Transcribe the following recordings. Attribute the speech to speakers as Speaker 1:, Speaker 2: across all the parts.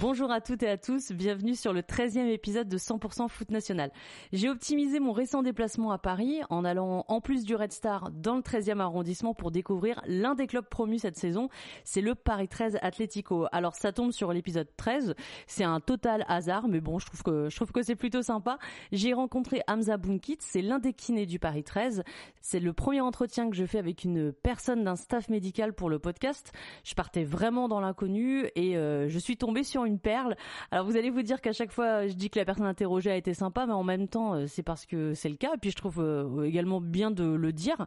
Speaker 1: Bonjour à toutes et à tous, bienvenue sur le 13e épisode de 100% Foot National. J'ai optimisé mon récent déplacement à Paris en allant en plus du Red Star dans le 13e arrondissement pour découvrir l'un des clubs promus cette saison, c'est le Paris 13 Atlético. Alors ça tombe sur l'épisode 13, c'est un total hasard mais bon, je trouve que je trouve que c'est plutôt sympa. J'ai rencontré Hamza Bunkit, c'est l'un des kinés du Paris 13. C'est le premier entretien que je fais avec une personne d'un staff médical pour le podcast. Je partais vraiment dans l'inconnu et euh, je suis tombée sur une perle. Alors vous allez vous dire qu'à chaque fois je dis que la personne interrogée a été sympa, mais en même temps euh, c'est parce que c'est le cas. Et puis je trouve euh, également bien de le dire.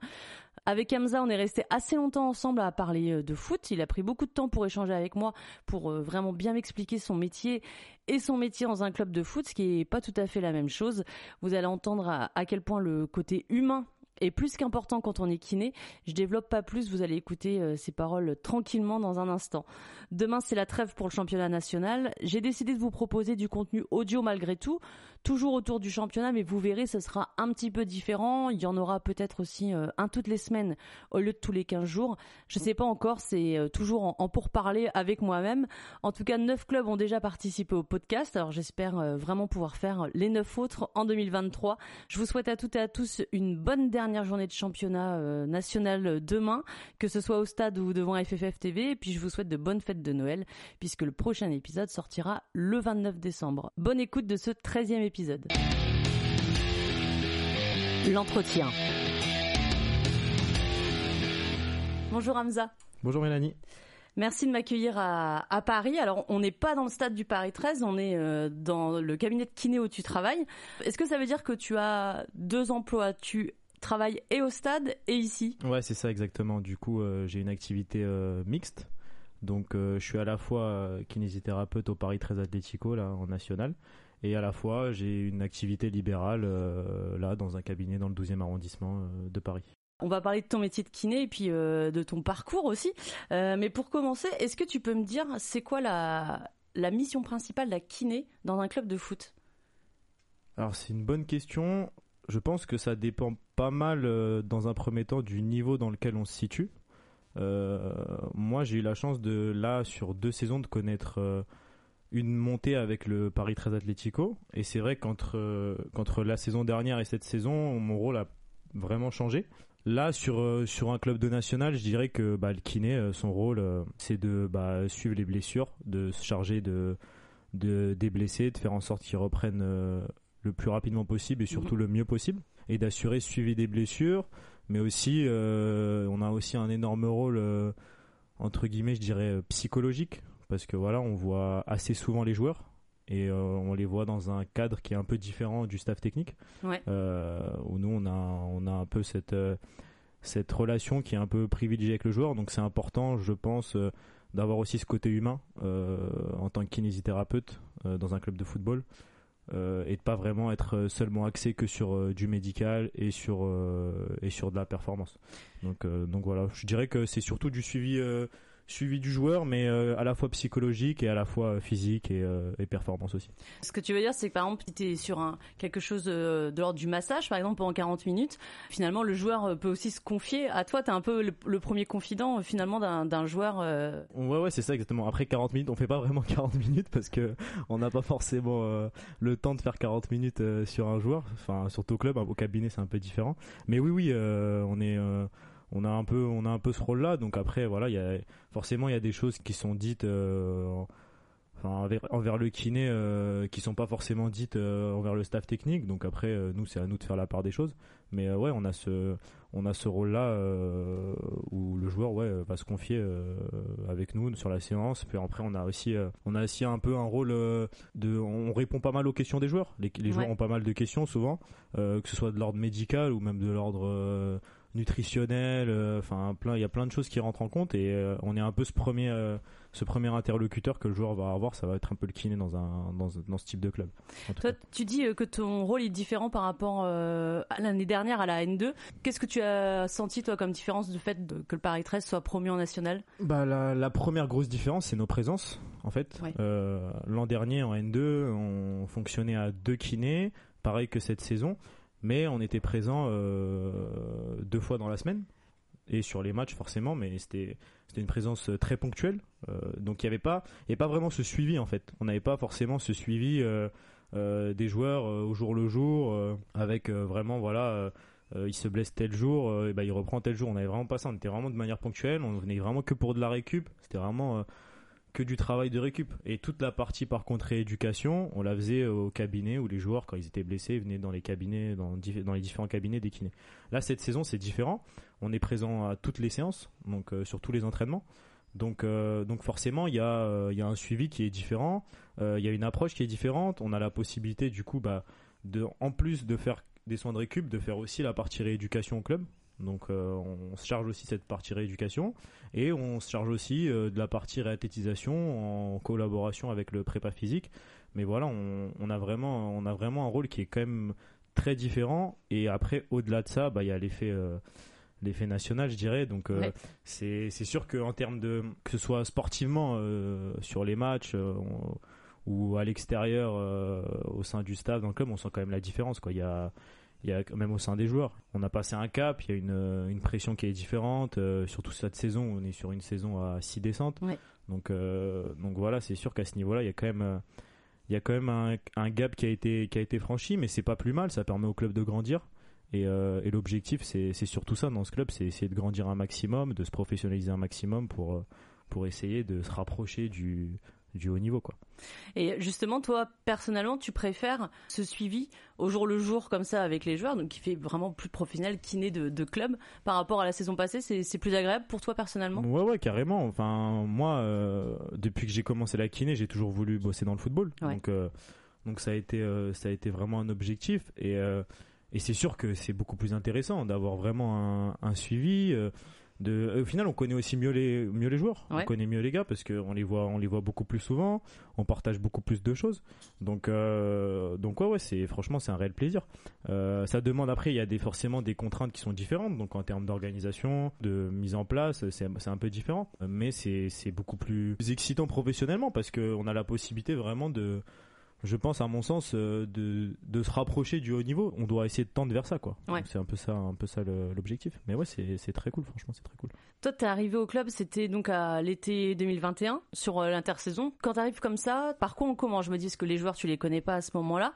Speaker 1: Avec Hamza, on est resté assez longtemps ensemble à parler euh, de foot. Il a pris beaucoup de temps pour échanger avec moi, pour vraiment bien m'expliquer son métier et son métier dans un club de foot, ce qui est pas tout à fait la même chose. Vous allez entendre à, à quel point le côté humain et plus qu'important quand on est kiné. Je développe pas plus, vous allez écouter euh, ces paroles tranquillement dans un instant. Demain, c'est la trêve pour le championnat national. J'ai décidé de vous proposer du contenu audio malgré tout, toujours autour du championnat, mais vous verrez, ce sera un petit peu différent. Il y en aura peut-être aussi euh, un toutes les semaines au lieu de tous les 15 jours. Je sais pas encore, c'est euh, toujours en, pourparler avec moi-même. En tout cas, neuf clubs ont déjà participé au podcast, alors j'espère vraiment pouvoir faire les neuf autres en 2023. Je vous souhaite à toutes et à tous une bonne dernière dernière journée de championnat euh, national demain, que ce soit au stade ou devant FFF TV. Et puis je vous souhaite de bonnes fêtes de Noël, puisque le prochain épisode sortira le 29 décembre. Bonne écoute de ce 13e épisode. L'entretien. Bonjour Hamza.
Speaker 2: Bonjour Mélanie.
Speaker 1: Merci de m'accueillir à, à, Paris. Alors, on n'est pas dans le stade du Paris 13, on est euh, dans le cabinet de kiné où tu travailles. Est-ce que ça veut dire que tu as deux emplois? Tu travaille et au stade et ici.
Speaker 2: Ouais, c'est ça exactement. Du coup, euh, j'ai une activité euh, mixte. Donc, euh, je suis à la fois kinésithérapeute au Paris 13 Atlético, là, en national. Et à la fois, j'ai une activité libérale, là, dans un cabinet dans le 12e arrondissement de Paris.
Speaker 1: On va parler de ton métier de kiné et puis de ton parcours aussi. mais pour commencer, est-ce que tu peux me dire, c'est quoi la, la mission principale de la kiné dans un club de foot?
Speaker 2: Alors c'est une bonne question je pense que ça dépend pas mal euh, dans un premier temps du niveau dans lequel on se situe. Euh, moi, j'ai eu la chance de là sur deux saisons de connaître euh, une montée avec le Paris 13 Atlético. Et c'est vrai qu'entre qu'entre la saison dernière et cette saison, mon rôle a vraiment changé. Là, sur sur un club de national, je dirais que bah, le kiné, son rôle, c'est de bah, suivre les blessures, de se charger de, de des blessés, de faire en sorte qu'ils reprennent le plus rapidement possible et surtout mhm. le mieux possible et d'assurer suivi des blessures mais aussi euh, on a aussi un énorme rôle euh, entre guillemets je dirais euh, psychologique parce que voilà on voit assez souvent les joueurs et on les voit dans un cadre qui est un peu différent du staff technique
Speaker 1: ouais.
Speaker 2: où nous on a on a un peu cette cette relation qui est un peu privilégiée avec le joueur donc c'est important je pense d'avoir aussi ce côté humain en tant que kinésithérapeute dans un club de football euh, et de pas vraiment être seulement axé que sur euh, du médical et sur euh, et sur de la performance. Donc donc voilà, je dirais que c'est surtout du suivi suivi du joueur, mais euh, à la fois psychologique et à la fois physique et, euh, et performance aussi.
Speaker 1: Ce que tu veux dire, c'est que par exemple, si tu es sur un, quelque chose de, l'ordre du massage, par exemple, pendant 40 minutes, finalement, le joueur peut aussi se confier à toi. Tu es un peu le, premier confident, finalement, d'un joueur. Euh...
Speaker 2: Ouais, ouais, c'est ça exactement. Après 40 minutes, on fait pas vraiment 40 minutes parce que on n'a pas forcément euh, le temps de faire 40 minutes sur un joueur. Enfin, surtout au club, au cabinet, c'est un peu différent. Mais oui, oui, on est on a un peu on a un peu ce rôle là donc après voilà il y a forcément il y a des choses qui sont dites euh, enfin envers, le kiné euh, qui sont pas forcément dites euh, envers le staff technique. Donc après euh, nous c'est à nous de faire la part des choses. Mais ouais on a ce on a ce rôle là où le joueur ouais va se confier avec nous sur la séance. Puis après on a aussi on a aussi un peu un rôle de on répond pas mal aux questions des joueurs. Les, les joueurs ont pas mal de questions souvent que ce soit de l'ordre médical ou même de l'ordre nutritionnel, euh, enfin plein, il y a plein de choses qui rentrent en compte et euh, on est un peu ce premier, euh, ce premier interlocuteur que le joueur va avoir, ça va être un peu le kiné dans un dans, dans ce type de club.
Speaker 1: Toi, tu dis que ton rôle est différent par rapport à l'année dernière à la N2. Qu'est-ce que tu as senti toi comme différence du fait que le Paris 13 soit promu en national?
Speaker 2: Bah la, la, première grosse différence, c'est nos présences en fait. L'an dernier en N2, on fonctionnait à deux kinés, pareil que cette saison mais on était présent euh, deux fois dans la semaine et sur les matchs forcément, mais c'était c'était une présence très ponctuelle. Euh, donc il n'y avait pas il pas vraiment ce suivi en fait. On n'avait pas forcément ce suivi euh, des joueurs au jour le jour avec vraiment voilà. il se blesse tel jour, et ben il reprend tel jour. On avait vraiment pas ça. On était vraiment de manière ponctuelle. On venait vraiment que pour de la récup. C'était vraiment que du travail de récup. Et toute la partie par contre rééducation, on la faisait au cabinet où les joueurs, quand ils étaient blessés, venaient dans les cabinets, dans, les différents cabinets des kinés. Là, cette saison, c'est différent. On est présent à toutes les séances, donc euh, sur tous les entraînements. Donc, euh, donc forcément, il y, a, euh, y a un suivi qui est différent, il y a une approche qui est différente. On a la possibilité, du coup, bah, de, en plus de faire des soins de récup, de faire aussi la partie rééducation au club. Donc euh, on se charge aussi cette partie rééducation et on se charge aussi euh, de la partie réathlétisation en collaboration avec le prépa physique. Mais voilà, on, a vraiment on a vraiment un rôle qui est quand même très différent. Et après, au-delà de ça, bah, il y a l'effet euh, l'effet national, je dirais. Donc c'est c'est sûr qu'en termes de que ce soit sportivement sur les matchs ou à l'extérieur au sein du staff dans le club, on sent quand même la différence. Quoi. Il y a il y a même au sein des joueurs. On a passé un cap, il y a une, une pression qui est différente, euh, surtout cette saison, on est sur une saison à 6 descentes. Donc, euh, donc voilà, c'est sûr qu'à ce niveau-là, il y a quand même, euh, il y a quand même un, un, gap qui a été, qui a été franchi, mais c'est pas plus mal, ça permet au club de grandir. Et, et l'objectif, c'est surtout ça dans ce club, c'est essayer de grandir un maximum, de se professionnaliser un maximum pour, pour essayer de se rapprocher du, du haut niveau quoi.
Speaker 1: Et justement toi personnellement tu préfères ce suivi au jour le jour comme ça avec les joueurs donc qui fait vraiment plus professionnel kiné de, de club par rapport à la saison passée c'est plus agréable pour toi personnellement?
Speaker 2: Ouais ouais carrément. Enfin moi euh, depuis que j'ai commencé la kiné j'ai toujours voulu bosser dans le football. Donc euh, donc ça a été euh, ça a été vraiment un objectif. Et et c'est sûr que c'est beaucoup plus intéressant d'avoir vraiment un, un suivi au final on connaît aussi mieux les mieux les joueurs. On connaît mieux les gars parce qu'on les voit on les voit beaucoup plus souvent. On partage beaucoup plus de choses. Donc euh, donc ouais ouais c'est franchement c'est un réel plaisir. Euh, ça demande après il y a des forcément des contraintes qui sont différentes. Donc en termes d'organisation de mise en place c'est un peu différent. Mais c'est beaucoup plus excitant professionnellement parce que on a la possibilité vraiment de je pense à mon sens euh, de, de se rapprocher du haut niveau. On doit essayer de tendre vers ça quoi. C'est un peu ça un peu ça l'objectif. Mais ouais c'est très cool franchement c'est très cool.
Speaker 1: Toi t'es arrivé au club c'était donc à l'été 2021 sur euh, l'intersaison. Quand t'arrives comme ça par quoi on commence? Je me dis que les joueurs tu les connais pas à ce moment là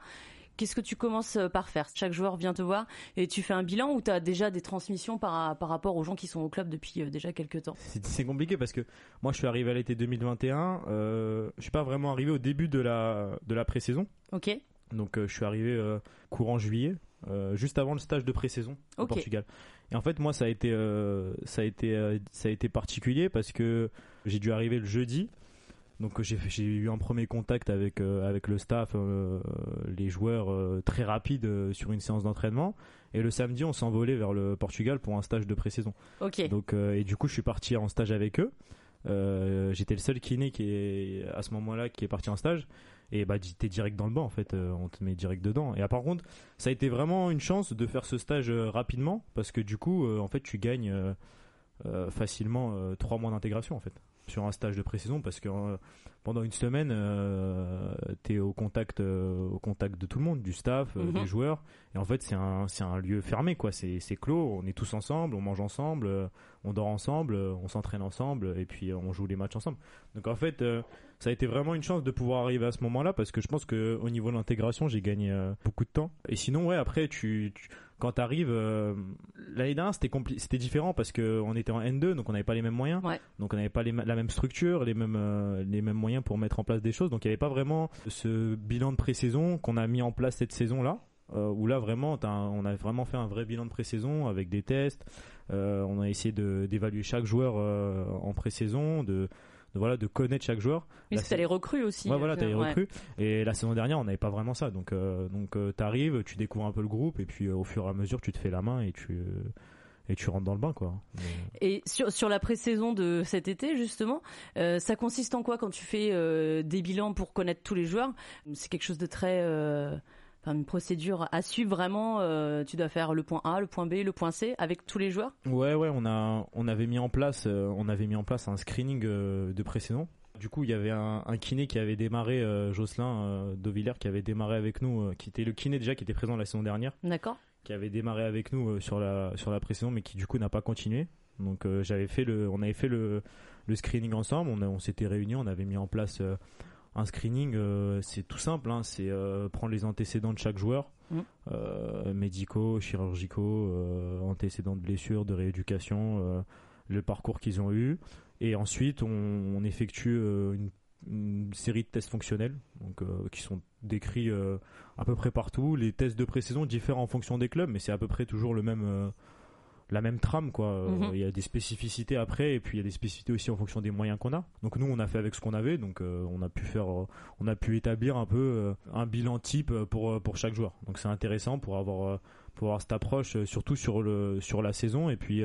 Speaker 1: Qu'est-ce que tu commences euh, par faire? Chaque joueur vient te voir et tu fais un bilan ou tu as déjà des transmissions par, par rapport aux gens qui sont au club depuis euh, déjà quelques temps?
Speaker 2: C'est compliqué parce que moi je suis arrivé à l'été 2021, euh, je suis pas vraiment arrivé au début de la, de la pré-saison.
Speaker 1: Ok.
Speaker 2: Donc euh, je suis arrivé courant juillet, juste avant le stage de pré-saison au Portugal. Et en fait moi ça a été, ça a été, ça a été particulier parce que j'ai dû arriver le jeudi. Donc j'ai eu un premier contact avec euh, avec le staff, euh, les joueurs euh, très rapide sur une séance d'entraînement. Et le samedi, on s'envolait vers le Portugal pour un stage de pré-saison.
Speaker 1: Ok.
Speaker 2: Donc et du coup, je suis parti en stage avec eux. J'étais le seul kiné qui est à ce moment-là qui est parti en stage. Et bah t'es direct dans le banc en fait, on te met direct dedans. Et par contre, ça a été vraiment une chance de faire ce stage rapidement parce que du coup, en fait, tu gagnes facilement trois mois d'intégration en fait sur un stage de pré-saison parce que euh, pendant une semaine euh, tu es au contact euh, au contact de tout le monde du staff mhm. des joueurs. Et en fait c'est un c'est un lieu fermé quoi. C'est c'est clos. On est tous ensemble on mange ensemble on dort ensemble on s'entraîne ensemble et puis on joue les matchs ensemble. Donc en fait ça a été vraiment une chance de pouvoir arriver à ce moment-là parce que je pense que au niveau de l'intégration j'ai gagné beaucoup de temps. Et sinon ouais après tu, tu quand t'arrives euh, l'année dernière c'était c'était différent parce que on était en N2 donc on n'avait pas les mêmes moyens. Donc on n'avait pas les, la même structure les mêmes euh, les mêmes moyens pour mettre en place des choses donc il n'y avait pas vraiment ce bilan de pré-saison qu'on a mis en place cette saison là euh, où là vraiment on a vraiment fait un vrai bilan de pré-saison avec des tests on a essayé d'évaluer chaque joueur en pré-saison de de, voilà de connaître chaque joueur.
Speaker 1: Mais c'était les recrues aussi.
Speaker 2: Ouais, voilà, t'as les recrues. Et la saison dernière, on n'avait pas vraiment ça. Donc, euh, donc, euh, t'arrives, tu découvres un peu le groupe, et puis euh, au fur et à mesure, tu te fais la main et tu et tu rentres dans le bain quoi.
Speaker 1: Et sur, sur la pré-saison de cet été justement, euh, ça consiste en quoi quand tu fais euh, des bilans pour connaître tous les joueurs? C'est quelque chose de très euh, une procédure à suivre vraiment. tu dois faire le point A, le point B, le point C avec tous les joueurs?
Speaker 2: Ouais, ouais, on a, on avait mis en place, on avait mis en place un screening de pré-saison. Du coup, il y avait un, un kiné qui avait démarré, Jocelyn Dovillers, qui avait démarré avec nous, qui était le kiné déjà qui était présent la saison dernière.
Speaker 1: D'accord
Speaker 2: qui avait démarré avec nous euh, sur la sur la précédente mais qui du coup n'a pas continué. Donc euh, j'avais fait le on avait fait le le screening ensemble, on, on s'était réunis, on avait mis en place euh, un screening, c'est tout simple, hein, c'est prendre les antécédents de chaque joueur, mmh. médicaux, chirurgicaux, antécédents de blessures, de rééducation, le parcours qu'ils ont eu, et ensuite on, on effectue une une série de tests fonctionnels donc euh, qui sont décrits euh, à peu près partout. Les tests de pré-saison diffèrent en fonction des clubs, mais c'est à peu près toujours le même euh, la même trame quoi. Mhm. Il y a des spécificités après et puis il y a des spécificités aussi en fonction des moyens qu'on a. Donc nous on a fait avec ce qu'on avait, donc on a pu faire, on a pu établir un peu un bilan type pour pour chaque joueur. Donc c'est intéressant pour avoir pour avoir cette approche surtout sur le sur la saison et puis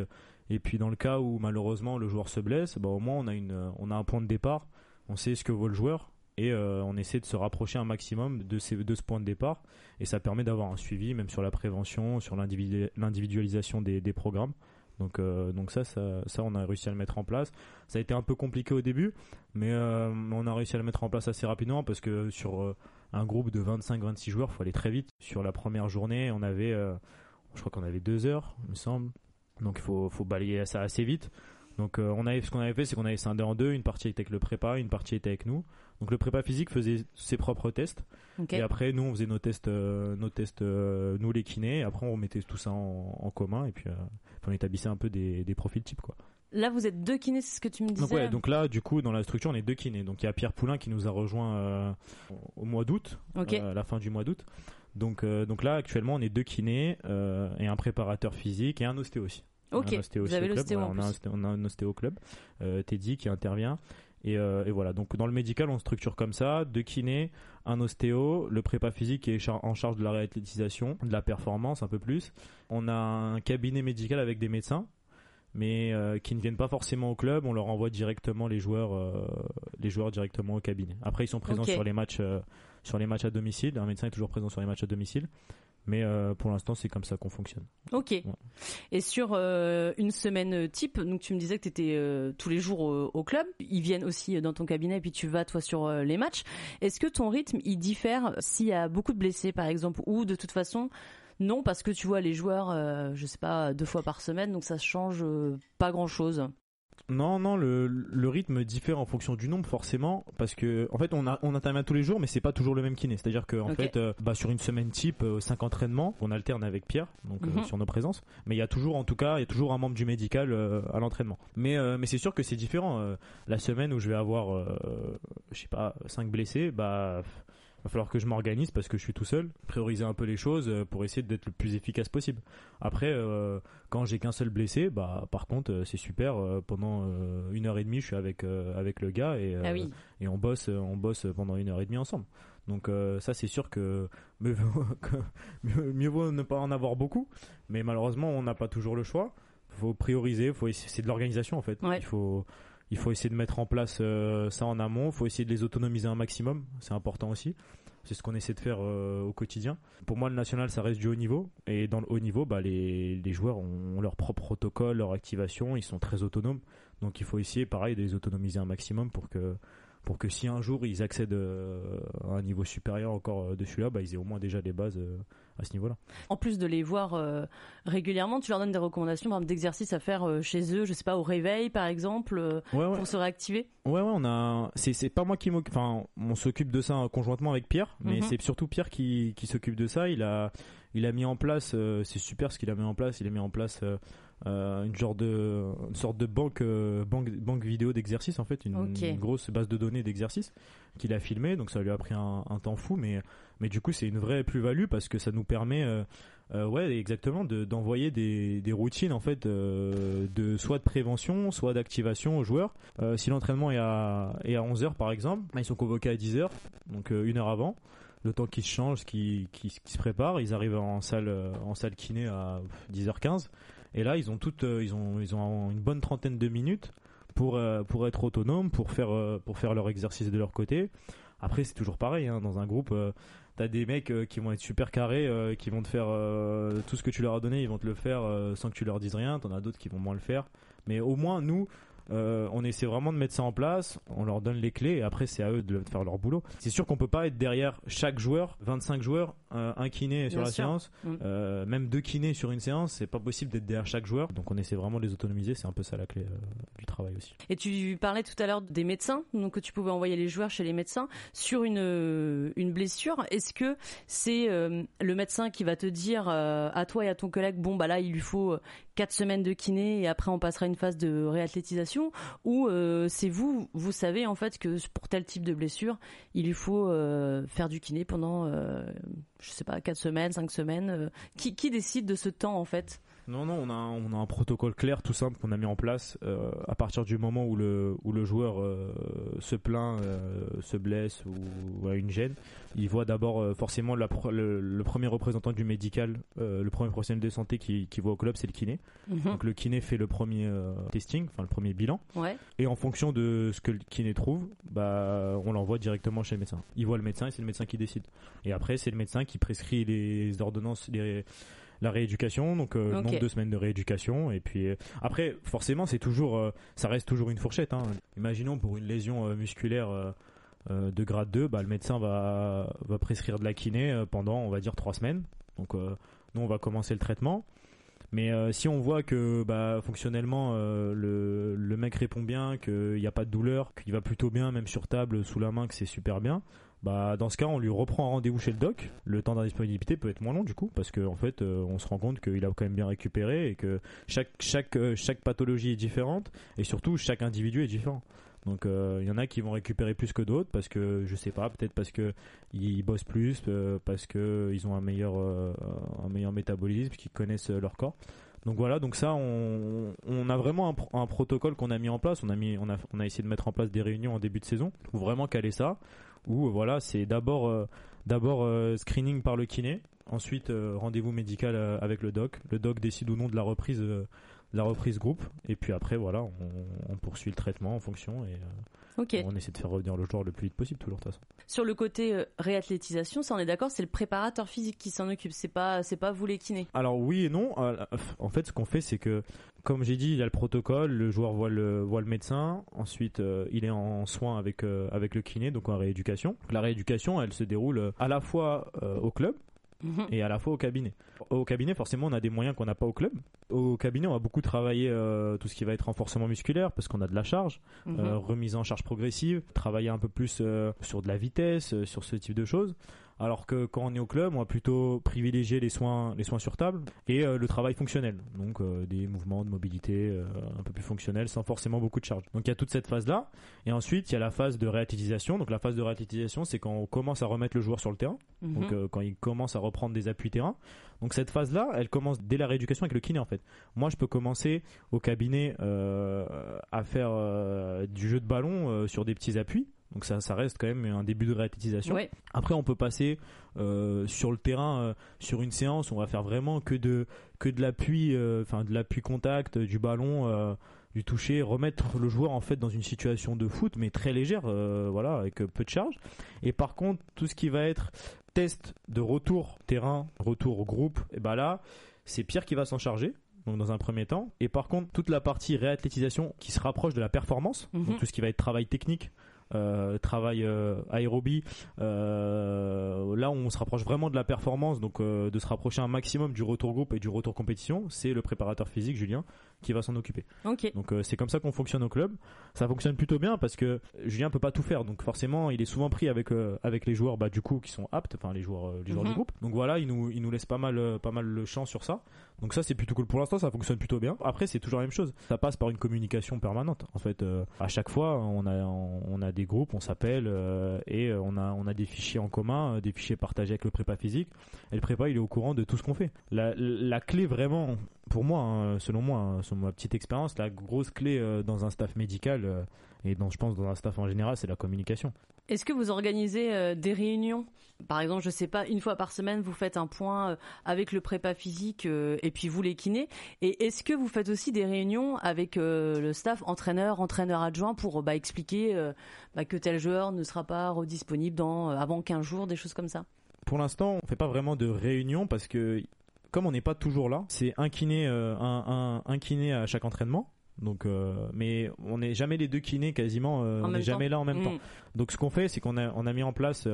Speaker 2: et puis dans le cas où malheureusement le joueur se blesse, bah au moins on a une on a un point de départ on sait ce que vaut le joueur et euh, on essaie de se rapprocher un maximum de, ce point de départ et ça permet d'avoir un suivi même sur la prévention, sur l'individualisation des, programmes. Donc, euh, donc ça, ça, on a réussi à le mettre en place. Ça a été un peu compliqué au début, mais euh, on a réussi à le mettre en place assez rapidement parce que sur un groupe de 25-26 joueurs, il faut aller très vite. Sur la première journée, on avait, je crois qu'on avait deux heures, il me semble. Donc il faut, faut balayer ça assez vite. Donc euh, on avait ce qu'on avait fait, c'est qu'on avait scindé en deux. Une partie était avec le prépa, une partie était avec nous. Donc le prépa physique faisait ses propres tests. Et après nous on faisait nos tests, euh, nos tests euh, nous les kinés. Et après on mettait tout ça en, commun et puis on établissait un peu des, profils types quoi.
Speaker 1: Là, vous êtes deux kinés, c'est ce que tu me disais.
Speaker 2: Donc, ouais, donc là, du coup, dans la structure, on est deux kinés. Donc, il y a Pierre Poulain qui nous a rejoint au mois d'août, à la fin du mois d'août. Donc, donc là, actuellement, on est deux kinés et un préparateur physique et un ostéo aussi.
Speaker 1: Ok, vous avez l'ostéo
Speaker 2: on, a un, ostéo club, euh, Teddy qui intervient. Euh, et, voilà, donc dans le médical, on structure comme ça, deux kinés, un ostéo, le prépa physique qui est en charge de la réathlétisation, de la performance un peu plus. On a un cabinet médical avec des médecins, mais euh, qui ne viennent pas forcément au club, on leur envoie directement les joueurs, les joueurs directement au cabinet. Après, ils sont présents sur les matchs, sur les matchs à domicile. Un médecin est toujours présent sur les matchs à domicile. Mais euh, pour l'instant, c'est comme ça qu'on fonctionne.
Speaker 1: Ok. Et sur euh, une semaine type, donc tu me disais que tu étais euh, tous les jours au, club. Ils viennent aussi dans ton cabinet et puis tu vas toi sur les matchs. Est-ce que ton rythme il diffère s'il y a beaucoup de blessés par exemple ou de toute façon non parce que tu vois les joueurs, je sais pas, deux fois par semaine, donc ça change pas grand chose.
Speaker 2: Non, non, le, le, rythme diffère en fonction du nombre forcément, parce que en fait on a on intervient tous les jours, mais c'est pas toujours le même kiné. C'est-à-dire que en fait, euh, bah, sur une semaine type, 5 euh, entraînements, on alterne avec Pierre, donc euh, mhm. sur nos présences. Mais il y a toujours, en tout cas, il y a toujours un membre du médical à l'entraînement. Mais mais c'est sûr que c'est différent. la semaine où je vais avoir, je sais pas, 5 blessés, bah va falloir que je m'organise parce que je suis tout seul, prioriser un peu les choses euh, pour essayer d'être le plus efficace possible. Après, euh, quand j'ai qu'un seul blessé, bah par contre euh, c'est super. pendant une heure et demie, je suis avec avec le gars et
Speaker 1: ah
Speaker 2: et on bosse on bosse pendant une heure et demie ensemble. Donc ça c'est sûr que mieux, mieux, vaut ne pas en avoir beaucoup, mais malheureusement on n'a pas toujours le choix. Faut prioriser, faut c'est de l'organisation en fait. Il faut il faut essayer de mettre en place euh, ça en amont. Il faut essayer de les autonomiser un maximum. C'est important aussi. C'est ce qu'on essaie de faire euh, au quotidien. Pour moi, le national, ça reste du haut niveau. Et dans le haut niveau, bah, les, les joueurs ont leur propre protocole, leur activation. Ils sont très autonomes. Donc il faut essayer, pareil, de les autonomiser un maximum pour que pour que si un jour ils accèdent euh, à un niveau supérieur encore de celui-là, bah, ils aient au moins déjà des bases à ce niveau-là.
Speaker 1: En plus de les voir euh, régulièrement, tu leur donnes des recommandations d'exercices à faire euh, chez eux, je sais pas au réveil par exemple, euh, pour se réactiver?
Speaker 2: Ouais ouais, on a c'est pas moi qui m'occupe enfin on s'occupe de ça conjointement avec Pierre, mais mhm. c'est surtout Pierre qui qui s'occupe de ça, il a il a mis en place c'est super ce qu'il a mis en place, il a mis en place une genre de une sorte de banque banque banque vidéo d'exercices en fait. Une, grosse base de données d'exercices qu'il a filmé. Donc ça lui a pris un, un temps fou. Mais mais du coup c'est une vraie plus-value parce que ça nous permet euh, euh, ouais exactement d'envoyer des, des routines en fait euh, de soit de prévention soit d'activation aux joueurs. Si l'entraînement est à, est à 11h par exemple bah, ils sont convoqués à 10h donc une heure avant. Le temps qu'ils se changent qu'ils se préparent ils arrivent en salle en salle kiné à 10h15 Et là, ils ont toutes, ils ont, ils ont une bonne trentaine de minutes pour pour être autonomes, pour faire pour faire leur exercice de leur côté. Après, c'est toujours pareil. Hein, dans un groupe, t'as des mecs qui vont être super carrés, qui vont te faire tout ce que tu leur as donné, ils vont te le faire sans que tu leur dises rien. T'en as d'autres qui vont moins le faire. Mais au moins, nous, euh, on essaie vraiment de mettre ça en place, on leur donne les clés et après c'est à eux de faire leur boulot. C'est sûr qu'on peut pas être derrière chaque joueur, 25 joueurs, un kiné sur la séance, mm. euh, même deux kinés sur une séance, c'est pas possible d'être derrière chaque joueur. Donc on essaie vraiment de les autonomiser, c'est un peu ça la clé euh, du travail aussi.
Speaker 1: Et tu parlais tout à l'heure des médecins, donc que tu pouvais envoyer les joueurs chez les médecins sur une une blessure. Est-ce que c'est le médecin qui va te dire à toi et à ton collègue bon bah là il lui faut quatre semaines de kiné et après on passera une phase de réathlétisation ou euh, c'est vous vous savez en fait que pour tel type de blessure il lui faut euh, faire du kiné pendant euh, je sais pas quatre semaines cinq semaines qui, qui décide de ce temps en fait?
Speaker 2: Non, non, on a, un, on a un protocole clair, tout simple, qu'on a mis en place euh, à partir du moment où le, où le joueur euh, se plaint, euh, se blesse ou a une gêne. Il voit d'abord forcément la, le, premier représentant du médical, le premier professionnel de santé qui, qui voit au club, c'est le kiné. Mhm. Donc le kiné fait le premier testing, enfin le premier bilan. Et en fonction de ce que le kiné trouve, bah, on l'envoie directement chez le médecin. Il voit le médecin et c'est le médecin qui décide. Et après, c'est le médecin qui prescrit les ordonnances, les la rééducation, donc euh, nombre de semaines de rééducation. Et puis euh, après, forcément, c'est toujours, euh, ça reste toujours une fourchette. Hein. Imaginons pour une lésion musculaire de grade 2, bah, le médecin va, va prescrire de la kiné pendant, on va dire, trois semaines. Donc nous, on va commencer le traitement. Mais si on voit que bah, fonctionnellement le, le, mec répond bien, qu'il n'y a pas de douleur, qu'il va plutôt bien, même sur table, sous la main, que c'est super bien, bah dans ce cas on lui reprend un rendez-vous chez le doc. Le temps d'indisponibilité peut être moins long du coup parce qu'en en fait euh, on se rend compte qu'il a quand même bien récupéré et que chaque chaque euh, chaque pathologie est différente et surtout chaque individu est différent. Donc euh, il y en a qui vont récupérer plus que d'autres parce que je sais pas, peut-être parce que ils bossent plus, parce que ils ont un meilleur un meilleur métabolisme, qu'ils connaissent leur corps. Donc voilà, donc ça, on, on a vraiment un, un protocole qu'on a mis en place. On a mis, on a, on a essayé de mettre en place des réunions en début de saison pour vraiment caler ça où voilà, c'est d'abord euh, d'abord euh, screening par le kiné, ensuite euh, rendez-vous médical avec le doc. Le doc décide ou non de la reprise la reprise groupe et puis après voilà, on, poursuit le traitement en fonction et On essaie de faire revenir le joueur le plus vite possible, toujours de toute façon.
Speaker 1: Sur le côté réathlétisation, ça on est d'accord, c'est le préparateur physique qui s'en occupe, c'est pas c'est pas vous les kinés.
Speaker 2: Alors oui et non. En fait, ce qu'on fait, c'est que comme j'ai dit, il y a le protocole, le joueur voit le, voit le médecin, ensuite euh, il est en soins avec, euh, avec le kiné, donc en rééducation. La rééducation, elle se déroule euh, à la fois au club, mhm. et à la fois au cabinet. Au cabinet, forcément, on a des moyens qu'on n'a pas au club. Au cabinet, on va beaucoup travailler tout ce qui va être renforcement musculaire parce qu'on a de la charge, mhm. remise en charge progressive, travailler un peu plus sur de la vitesse, sur ce type de choses. Alors que quand on est au club, on va plutôt privilégier les soins, les soins sur table et euh, le travail fonctionnel. Donc euh, des mouvements de mobilité euh, un peu plus fonctionnels sans forcément beaucoup de charge. Donc il y a toute cette phase-là. Et ensuite, il y a la phase de réathlétisation. Donc la phase de réathlétisation, c'est quand on commence à remettre le joueur sur le terrain. Mhm. Donc quand il commence à reprendre des appuis terrain. Donc cette phase-là, elle commence dès la rééducation avec le kiné en fait. Moi, je peux commencer au cabinet à faire du jeu de ballon sur des petits appuis donc ça, ça reste quand même un début de réathlétisation. Après, on peut passer euh, sur le terrain, euh, sur une séance, on va faire vraiment que de que de l'appui, euh, enfin de l'appui contact, du ballon, du toucher, remettre le joueur en fait dans une situation de foot, mais très légère, voilà, avec peu de charge. Et par contre, tout ce qui va être test de retour terrain, retour au groupe, et ben là, c'est Pierre qui va s'en charger donc dans un premier temps. Et par contre, toute la partie réathlétisation qui se rapproche de la performance, donc mhm. tout ce qui va être travail technique, euh, travail euh, aérobie. Euh, là, on se rapproche vraiment de la performance, donc de se rapprocher un maximum du retour groupe et du retour compétition. C'est le préparateur physique Julien qui va s'en occuper. Donc c'est comme ça qu'on fonctionne au club. Ça fonctionne plutôt bien parce que Julien peut pas tout faire, donc forcément il est souvent pris avec avec les joueurs bah du coup qui sont aptes, enfin les joueurs les joueurs du mhm. groupe. Donc voilà, il nous il nous laisse pas mal pas mal le champ sur ça. Donc ça c'est plutôt cool pour l'instant, ça fonctionne plutôt bien. Après c'est toujours la même chose. Ça passe par une communication permanente. En fait, à chaque fois on a on a des groupes, on s'appelle euh, et euh, on a on a des fichiers en commun, euh, des fichiers partagés avec le prépa physique. Et le prépa, il est au courant de tout ce qu'on fait. La, la clé vraiment, pour moi, hein, selon moi, hein, sur ma petite expérience, la grosse clé euh, dans un staff médical euh, et dans, je pense, dans un staff en général, c'est la communication.
Speaker 1: Est-ce que vous organisez euh, des réunions? Par exemple, je sais pas, une fois par semaine, vous faites un point avec le prépa physique et puis vous les kinés. Et est-ce que vous faites aussi des réunions avec le staff entraîneur, entraîneur adjoint pour bah, expliquer bah, que tel joueur ne sera pas redisponible avant 15 jours, des choses comme ça?
Speaker 2: Pour l'instant, on fait pas vraiment de réunions parce que comme on n'est pas toujours là, c'est euh, un, un, kiné à chaque entraînement. Donc, euh, mais on n'est jamais les deux kinés quasiment. Euh, on n'est jamais là en même temps. Mm. Donc, ce qu'on fait, c'est qu'on a, on a mis en place,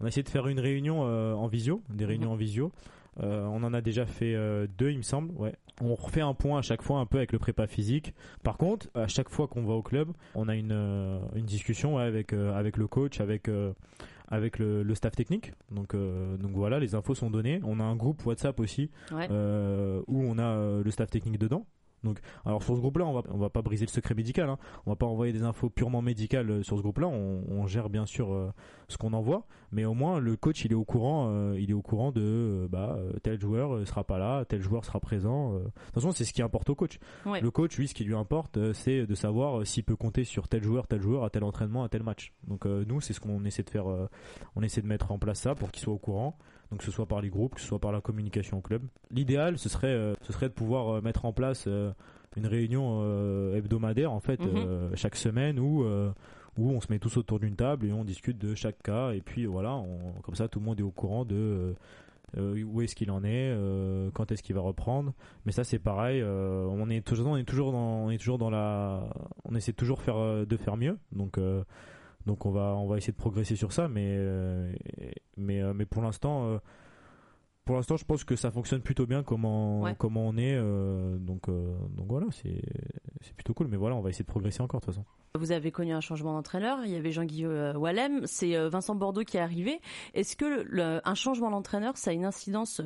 Speaker 2: on a essayé de faire une réunion en visio, des réunions mm-hmm. en visio. on en a déjà fait deux, il me semble. Ouais. On refait un point à chaque fois un peu avec le prépa physique. Par contre, à chaque fois qu'on va au club, on a une, une discussion avec avec le coach, avec avec le, staff technique. Donc, euh, donc voilà, les infos sont données. On a un groupe WhatsApp aussi euh, où on a euh, le staff technique dedans. Donc, alors sur ce groupe-là, on va on va pas briser le secret médical. Hein. On va pas envoyer des infos purement médicales euh, sur ce groupe-là. On, gère bien sûr euh, ce qu'on envoie, mais au moins le coach il est au courant. Euh, il est au courant de bah tel joueur sera pas là, tel joueur sera présent. de toute façon, c'est ce qui importe au coach. Le coach, lui, ce qui lui importe, c'est de savoir s'il peut compter sur tel joueur, tel joueur à tel entraînement, à tel match. Donc nous, c'est ce qu'on essaie de faire. on essaie de mettre en place ça pour qu'il soit au courant donc que ce soit par les groupes, que ce soit par la communication au club. L'idéal, ce serait, euh, ce serait de pouvoir euh, mettre en place euh, une réunion hebdomadaire en fait mhm. chaque semaine où où on se met tous autour d'une table et on discute de chaque cas et puis voilà, comme ça tout le monde est au courant de où est-ce qu'il en est, quand est-ce qu'il va reprendre. Mais ça c'est pareil, on est toujours, on est toujours dans, on est toujours dans la, on essaie toujours faire de faire mieux. Donc donc on va on va essayer de progresser sur ça, mais euh, mais euh, mais pour l'instant euh, pour l'instant je pense que ça fonctionne plutôt bien comment comment on est donc donc voilà c'est c'est plutôt cool mais voilà on va essayer de progresser encore de toute façon.
Speaker 1: Vous avez connu un changement d'entraîneur, il y avait Jean-Guy Wallem, c'est Vincent Bordeaux qui est arrivé. Est-ce que un changement d'entraîneur ça a une incidence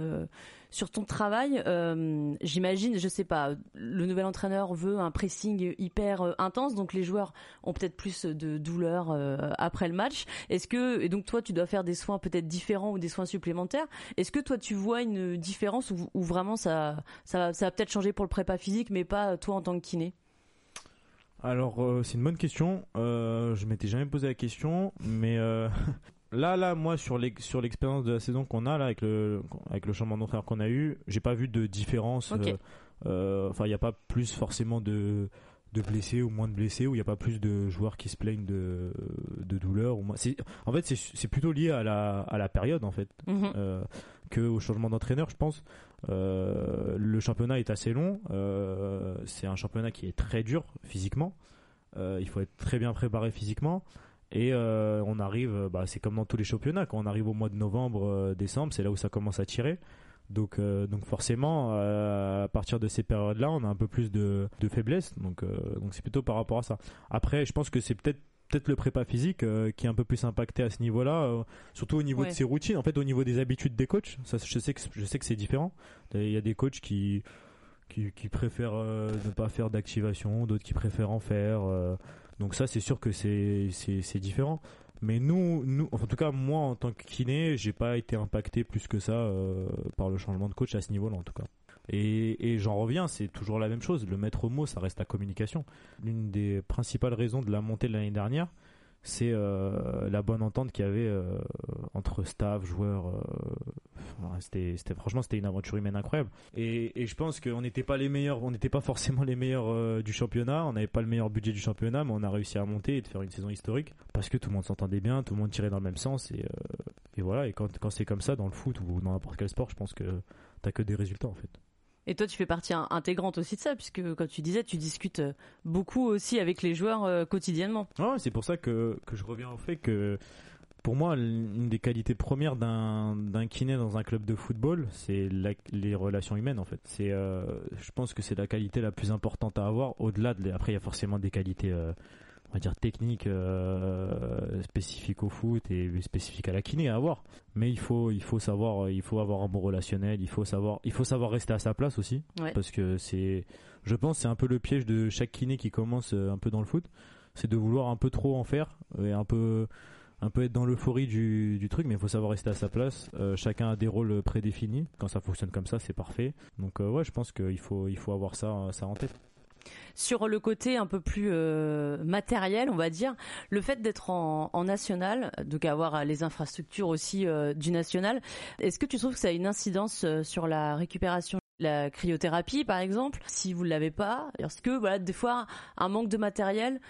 Speaker 1: sur ton travail, euh, j'imagine, je sais pas, le nouvel entraîneur veut un pressing hyper euh, intense, donc les joueurs ont peut-être plus de douleur euh, après le match. Est-ce que et donc toi tu dois faire des soins peut-être différents ou des soins supplémentaires Est-ce que toi tu vois une différence ou, vraiment ça ça, va peut-être changer pour le prépa physique, mais pas toi en tant que kiné?
Speaker 2: Alors c'est une bonne question. Je m'étais jamais posé la question, mais là, là, moi, sur l'expérience de la saison qu'on a là avec le avec le changement d'entraîneur qu'on a eu, j'ai pas vu de différence. Euh, euh, enfin, il n'y a pas plus forcément de de blessés ou moins de blessés, ou il n'y a pas plus de joueurs qui se plaignent de, de douleur. Ou moins. En fait, c'est plutôt lié à la, à la période, en fait, mhm. euh, que au changement d'entraîneur, je pense. le championnat est assez long. c'est un championnat qui est très dur physiquement. il faut être très bien préparé physiquement. Et euh, on arrive, euh, bah, c'est comme dans tous les championnats, quand on arrive au mois de novembre, euh, décembre, c'est là où ça commence à tirer. Donc, donc forcément, à partir de ces périodes-là, on a un peu plus de, de faiblesse. Donc, donc c'est plutôt par rapport à ça. Après, je pense que c'est peut-être peut-être le prépa physique qui est un peu plus impacté à ce niveau-là, surtout au niveau de ses routines, en fait, au niveau des habitudes des coachs. Ça, je sais que je sais que c'est différent. Il y a des coachs qui qui, qui préfèrent ne pas faire d'activation, d'autres qui préfèrent en faire. Donc ça, c'est sûr que c'est différent. Mais nous, nous, en tout cas moi en tant que kiné, j'ai pas été impacté plus que ça euh, par le changement de coach à ce niveau-là en tout cas. Et, et j'en reviens, c'est toujours la même chose. Le maître mot, ça reste la communication. L'une des principales raisons de la montée de l'année dernière, c'est euh, la bonne entente qu'il y avait euh, entre staff, joueurs. Euh, c'était, franchement c'était une aventure humaine incroyable. Et, et je pense qu'on n'était pas les meilleurs, on n'était pas forcément les meilleurs du championnat, on n'avait pas le meilleur budget du championnat, mais on a réussi à monter et de faire une saison historique parce que tout le monde s'entendait bien, tout le monde tirait dans le même sens et, et voilà. Et quand, quand c'est comme ça dans le foot ou dans n'importe quel sport, je pense que t'as que des résultats en fait.
Speaker 1: Et toi, tu fais partie intégrante aussi de ça, puisque comme tu disais, tu discutes beaucoup aussi avec les joueurs euh, quotidiennement.
Speaker 2: Ouais, c'est pour ça que, que je reviens au fait que pour moi, une des qualités premières d'un kiné dans un club de football, c'est les relations humaines en fait. C'est, euh, je pense que c'est la qualité la plus importante à avoir. Au-delà de, après, il y a forcément des qualités euh, on va dire technique euh, spécifique au foot et spécifique à la kiné à avoir mais il faut il faut savoir il faut avoir un bon relationnel il faut savoir il faut savoir rester à sa place aussi parce que c'est je pense c'est un peu le piège de chaque kiné qui commence euh, un peu dans le foot c'est de vouloir un peu trop en faire et un peu un peu être dans l'euphorie du, du, truc, mais il faut savoir rester à sa place. Euh, chacun a des rôles prédéfinis. Quand ça fonctionne comme ça, c'est parfait. Donc ouais, je pense qu'il faut il faut avoir ça ça en tête.
Speaker 1: Sur le côté un peu plus matériel, on va dire, le fait d'être en, national, donc avoir les infrastructures aussi du national, est-ce que tu trouves que ça a une incidence sur la récupération la cryothérapie par exemple, si vous ne l'avez pas, est-ce que voilà, des fois un manque de matériel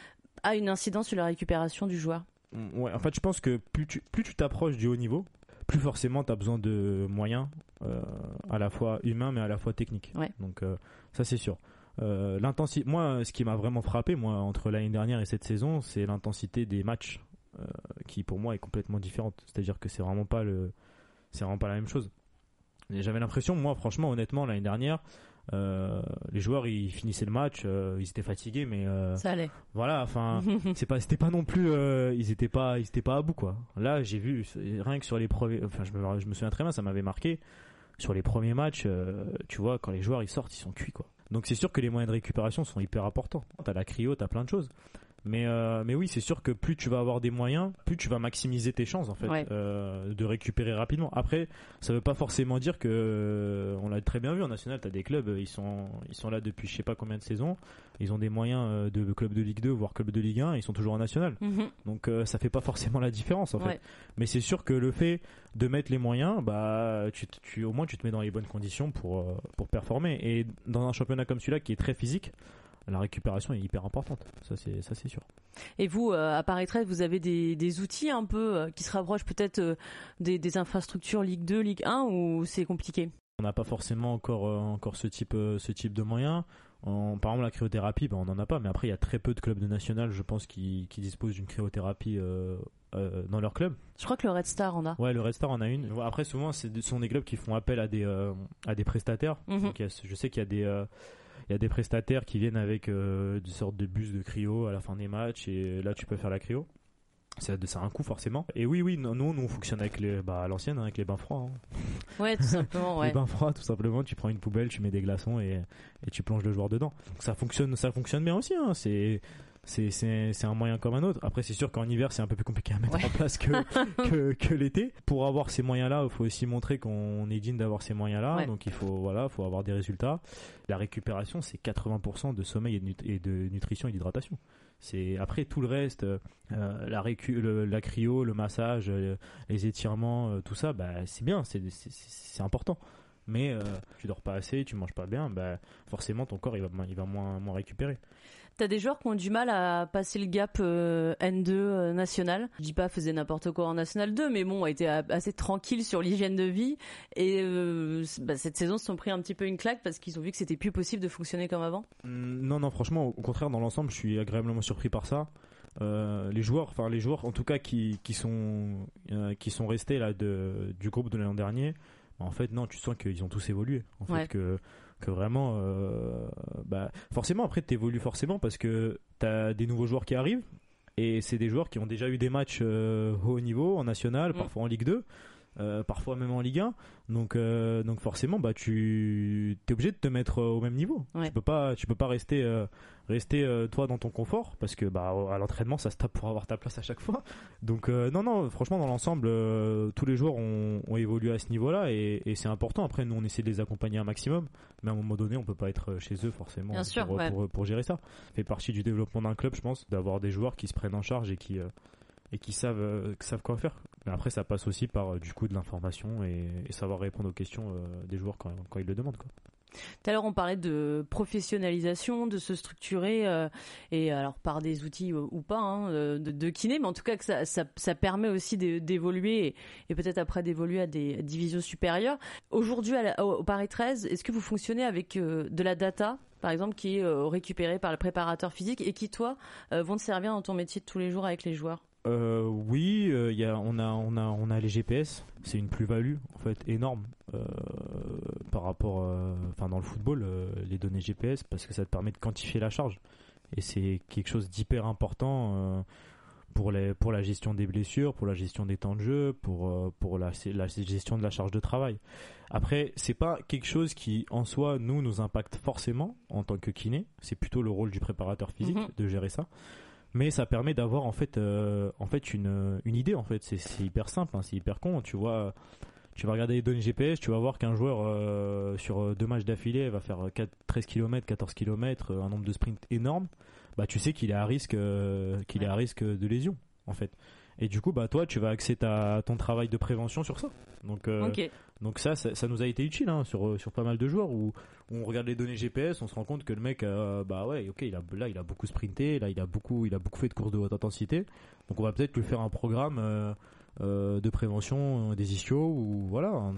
Speaker 1: a une incidence sur la récupération du joueur?
Speaker 2: Ouais, en fait, je pense que plus tu plus tu t'approches du haut niveau, plus forcément tu as besoin de moyens euh, à la fois humains mais à la fois techniques. Donc euh, ça c'est sûr. Euh, l'intensité moi ce qui m'a vraiment frappé moi entre l'année dernière et cette saison, c'est l'intensité des matchs qui pour moi est complètement différente. C'est-à-dire que c'est vraiment pas le c'est vraiment pas la même chose. J'avais l'impression, moi, franchement, honnêtement, l'année dernière, euh, les joueurs ils finissaient le match, euh, ils étaient fatigués, mais euh,
Speaker 1: ça allait.
Speaker 2: Voilà, enfin, c'est pas, c'était pas non plus, ils étaient pas, ils étaient pas à bout quoi. Là, j'ai vu rien que sur les premiers, enfin, je me, je me souviens très bien, ça m'avait marqué. Sur les premiers matchs, tu vois, quand les joueurs ils sortent, ils sont cuits quoi. Donc c'est sûr que les moyens de récupération sont hyper importants. T'as la cryo, t'as plein de choses. Mais, euh, mais oui, c'est sûr que plus tu vas avoir des moyens, plus tu vas maximiser tes chances en fait euh, de récupérer rapidement. Après, ça veut pas forcément dire que euh, on l'a très bien vu en national. T'as des clubs, ils sont ils sont là depuis je sais pas combien de saisons. Ils ont des moyens de club de Ligue 2 voire club de Ligue 1. Ils sont toujours en national. Mhm. Donc ça fait pas forcément la différence en fait. Mais c'est sûr que le fait de mettre les moyens, bah tu, tu au moins tu te mets dans les bonnes conditions pour pour performer. Et dans un championnat comme celui-là qui est très physique la récupération est hyper importante. Ça, c'est, ça, c'est sûr.
Speaker 1: Et vous, euh, à Paris 13, vous avez des, des outils un peu euh, qui se rapprochent peut-être euh, des, des, infrastructures Ligue 2, Ligue 1 ou c'est compliqué?
Speaker 2: On n'a pas forcément encore, encore ce, type, ce type de moyens. En, par exemple, la cryothérapie, ben, on n'en a pas, mais après, il y a très peu de clubs de national, je pense, qui, qui disposent d'une cryothérapie dans leur club.
Speaker 1: Je crois que le Red Star en a.
Speaker 2: Ouais, le Red Star en a une. Après, souvent, ce sont des clubs qui font appel à des, à des prestataires. Mhm. je sais qu'il y a des il y a des prestataires qui viennent avec euh, des sortes de bus de cryo à la fin des matchs et là tu peux faire la cryo. C'est un coût forcément. Et oui, oui, nous, nous on fonctionne avec les, bah, à l'ancienne, hein, avec les bains froids. Hein.
Speaker 1: Ouais, tout simplement. Ouais.
Speaker 2: les bains froids, tout simplement. Tu prends une poubelle, tu mets des glaçons et, et tu plonges le joueur dedans. ça fonctionne, ça fonctionne bien aussi. Hein. C'est c'est un moyen comme un autre. Après, c'est sûr qu'en hiver, c'est un peu plus compliqué à mettre en place que, que, l'été. Pour avoir ces moyens-là, il faut aussi montrer qu'on est digne d'avoir ces moyens-là. Donc, il faut, voilà, faut avoir des résultats. La récupération, c'est 80% de sommeil et de, nutrition et d'hydratation. C'est après tout le reste, euh, la, la cryo, le massage, euh, les étirements, euh, tout ça, bah, c'est bien, c'est important mais tu dors pas assez, tu manges pas bien, bah, forcément ton corps il va, il va moins, moins récupérer.
Speaker 1: T'as des joueurs qui ont du mal à passer le gap euh, N2 euh, national. Je dis pas faisait n'importe quoi en national 2, mais bon, a été assez tranquille sur l'hygiène de vie. Et euh, bah, cette saison, se sont pris un petit peu une claque parce qu'ils ont vu que c'était plus possible de fonctionner comme avant.
Speaker 2: Mm, non, non, franchement, au contraire, dans l'ensemble, je suis agréablement surpris par ça. les joueurs, enfin les joueurs en tout cas qui, qui sont qui sont restés là de, du groupe de l'an dernier, en fait non, tu sens qu'ils ont tous évolué. En fait que que vraiment, euh, bah, forcément après tu évolues forcément parce que tu as des nouveaux joueurs qui arrivent et c'est des joueurs qui ont déjà eu des matchs euh, haut niveau en national, mm. parfois en Ligue 2. Euh, parfois même en Ligue 1. Donc, euh, donc forcément, bah, tu es obligé de te mettre euh, au même niveau. Tu peux pas, tu peux pas rester, rester toi dans ton confort parce que bah, à l'entraînement, ça se tape pour avoir ta place à chaque fois. Donc non, non, franchement, dans l'ensemble, tous les joueurs ont, ont, évolué à ce niveau-là et, et c'est important. Après, nous, on essaie de les accompagner un maximum, mais à un moment donné, on peut pas être chez eux forcément pour, pour, pour, gérer ça. Ça fait partie du développement d'un club, je pense, d'avoir des joueurs qui se prennent en charge et qui et qui savent, qui savent quoi faire. Mais après, ça passe aussi par euh, du coup de l'information et, savoir répondre aux questions euh, des joueurs quand, ils le demandent. Quoi.
Speaker 1: Tout à l'heure, on parlait de professionnalisation, de se structurer, euh, et alors par des outils ou pas, hein, de, kiné, mais en tout cas que ça, permet aussi d'évoluer et, et peut-être après d'évoluer à des divisions supérieures. Aujourd'hui, au Paris 13, est-ce que vous fonctionnez avec de la data par exemple, qui est récupérée par le préparateur physique et qui, toi, vont te servir dans ton métier de tous les jours avec les joueurs?
Speaker 2: Euh, oui, euh, y a, on, a, on, a, on a les GPS, c'est une plus-value en fait énorme euh, par rapport, euh, enfin dans le football, les données GPS parce que ça te permet de quantifier la charge et c'est quelque chose d'hyper important pour, les, pour la gestion des blessures, pour la gestion des temps de jeu, pour, pour la, la gestion de la charge de travail. Après, c'est pas quelque chose qui en soi nous nous impacte forcément en tant que kiné, c'est plutôt le rôle du préparateur physique mhm. de gérer ça mais ça permet d'avoir en fait euh, en fait une, une idée en fait c'est hyper simple hein, c'est hyper con tu vois tu vas regarder les données GPS, tu vas voir qu'un joueur euh, sur deux matchs d'affilée va faire 4, 13 km, 14 km, un nombre de sprints énorme. Bah, tu sais qu'il est à risque, qu'il est à risque de lésion, en fait. Et du coup, bah toi, tu vas axer ta, ton travail de prévention sur ça. Donc, euh, donc ça, ça, nous a été utile hein, sur sur pas mal de joueurs où, on regarde les données GPS, on se rend compte que le mec, euh, bah ouais, ok, il a là, il a beaucoup sprinté, là, il a beaucoup, il a beaucoup fait de courses de haute intensité. Donc on va peut-être lui faire un programme. Euh, de prévention des ischios ou voilà un,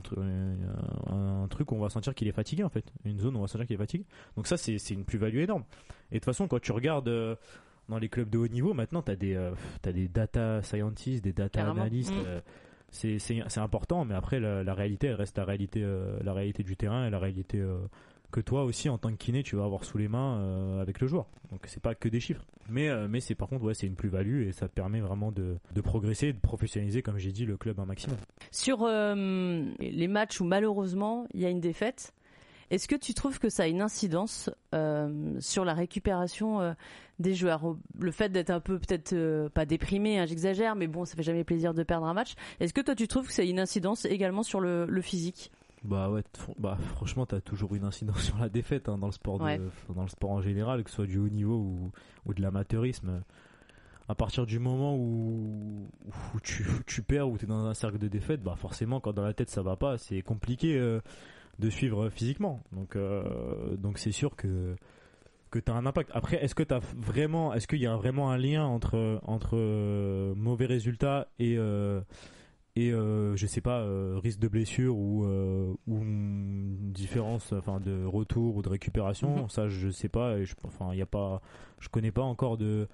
Speaker 2: un, truc où on va sentir qu'il est fatigué en fait une zone où on va sentir qu'il est fatigué donc ça c'est une plus-value énorme et de toute façon quand tu regardes dans les clubs de haut niveau, maintenant, tu as, des, euh, des data scientists, des data analystes. Mm. Euh, c'est important, mais après, la, réalité, elle reste la réalité, euh, la réalité du terrain et la réalité que toi aussi, en tant que kiné, tu vas avoir sous les mains avec le joueur. Donc, c'est pas que des chiffres. Mais, mais c'est par contre, ouais, c'est une plus-value et ça permet vraiment de, de progresser, de professionnaliser, comme j'ai dit, le club un maximum.
Speaker 1: Sur les matchs où malheureusement il y a une défaite, est-ce que tu trouves que ça a une incidence euh, sur la récupération euh, des joueurs? Le fait d'être un peu peut-être euh, pas déprimé, hein, j'exagère, mais bon, ça fait jamais plaisir de perdre un match. Est-ce que toi tu trouves que ça a une incidence également sur le, physique?
Speaker 2: Bah ouais, bah franchement, t'as toujours une incidence sur la défaite hein, dans le sport, dans le sport en général, que ce soit du haut niveau ou, de l'amateurisme. À partir du moment où, tu, perds ou t'es dans un cercle de défaite, bah forcément, quand dans la tête ça va pas, c'est compliqué de suivre physiquement. Donc euh, donc c'est sûr que que tu as un impact. Après, est-ce que tu vraiment est-ce qu'il y a vraiment un lien entre entre euh, mauvais résultats et euh, et je sais pas risque de blessure ou ou une différence enfin de retour ou de récupération, mhm. ça je sais pas et je enfin il y a pas je connais pas encore de